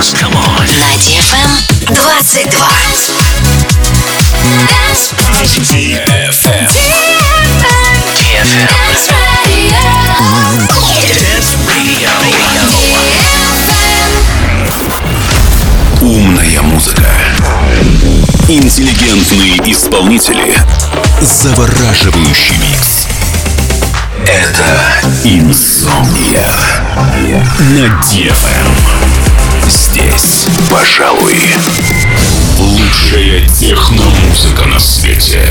dance. Come on. На DFM 22. DFM. Dance Radio. Умная музыка. Интеллигентные исполнители. Завораживающий микс. Это Инсомния на DFM. Здесь, пожалуй, лучшая техномузыка на свете.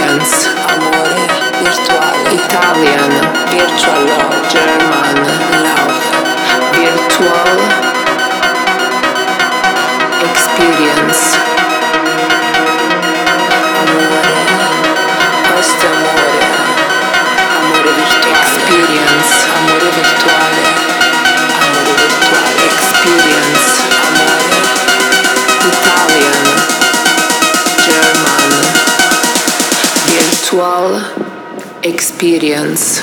Italians, amore virtuale, Italian, virtual love, German love, virtual experience, amore, questo amore, amore virtuale, experience, amore virtuale, amore virtuale, experience. experience.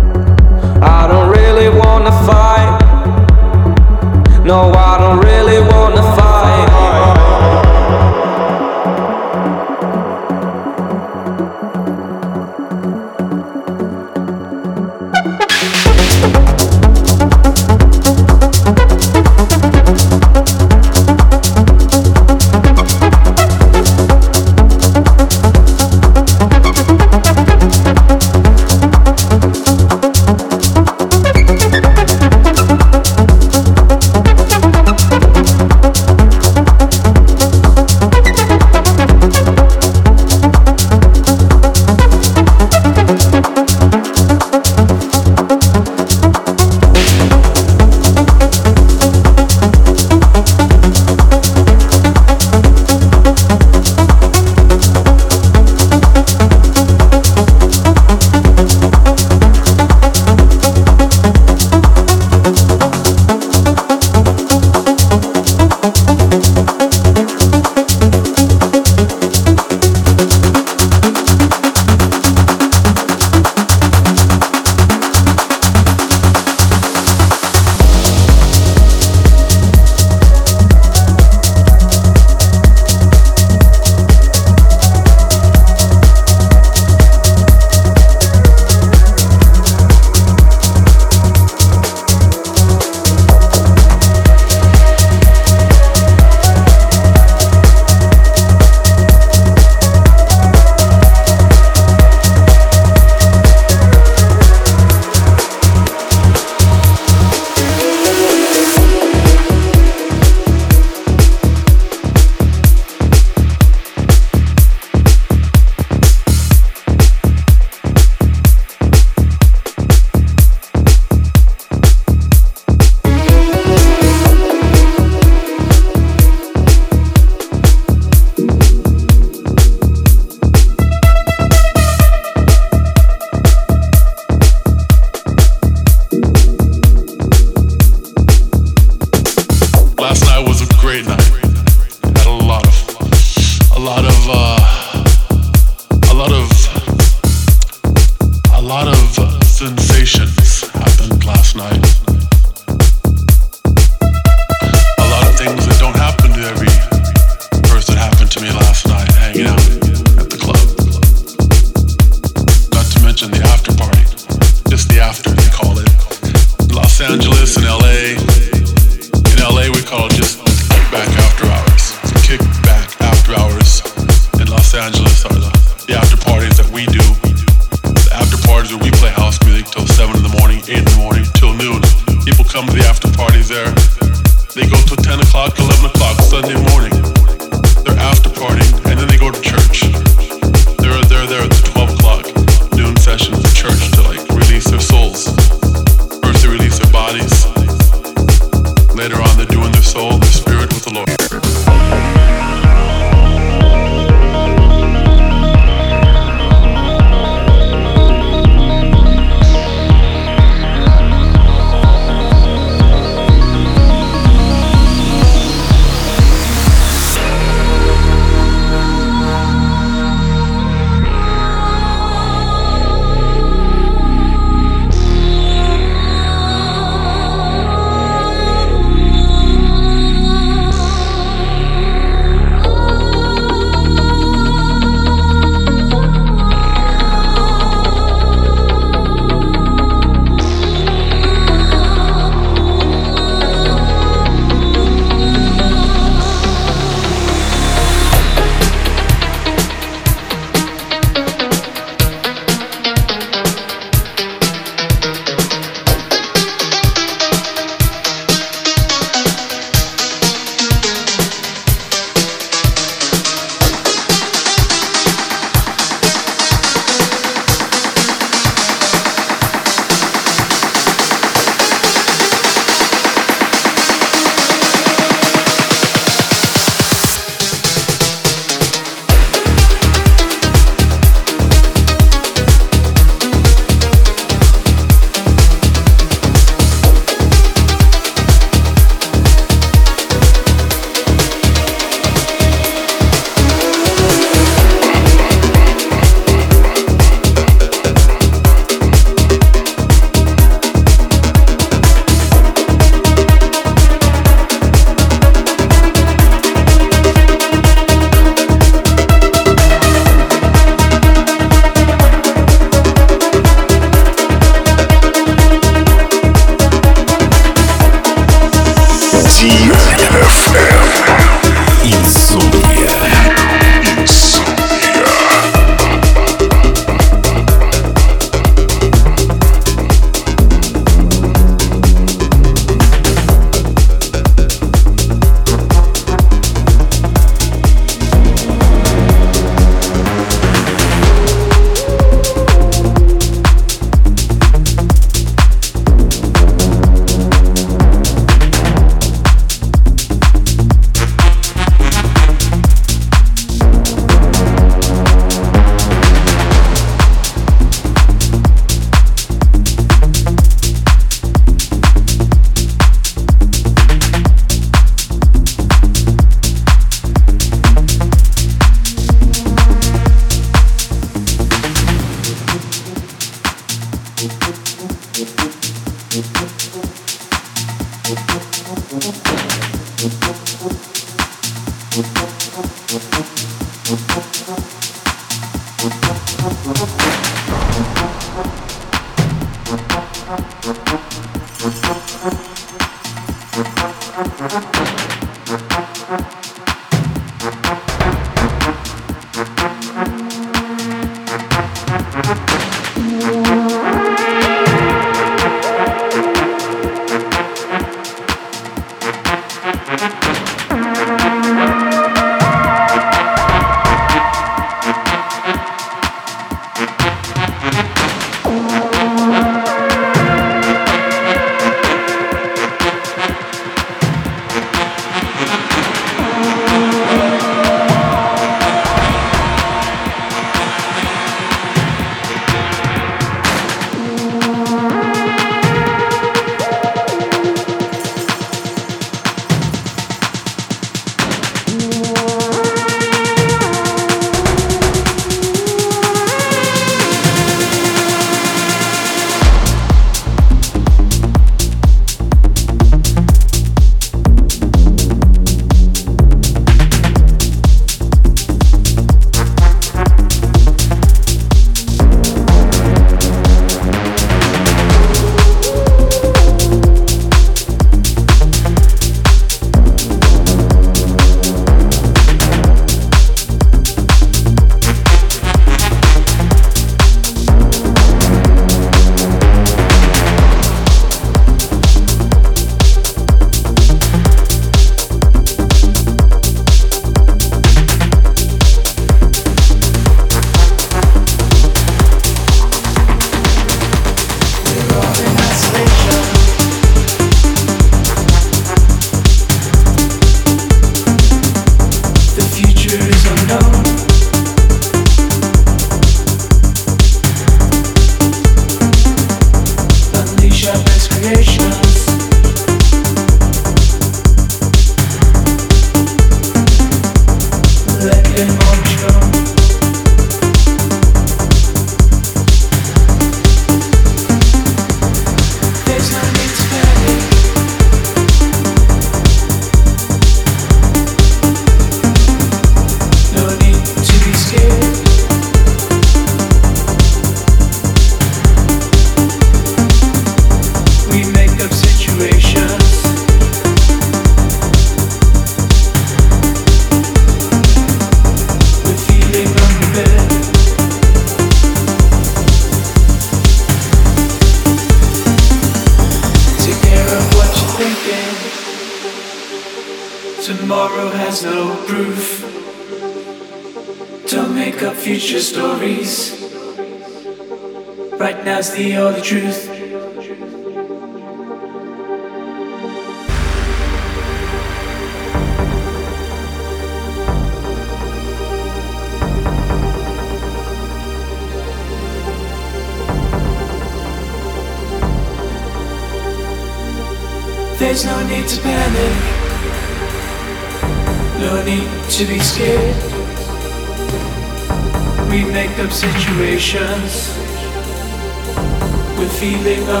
Take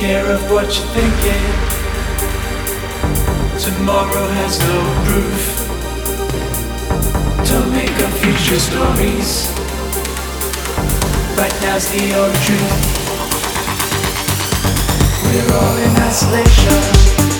care of what you're thinking. Tomorrow has no proof. Don't make up future stories. Right now's the old truth. We're all in isolation.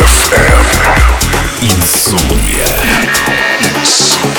FM. Insomnia. Insomnia.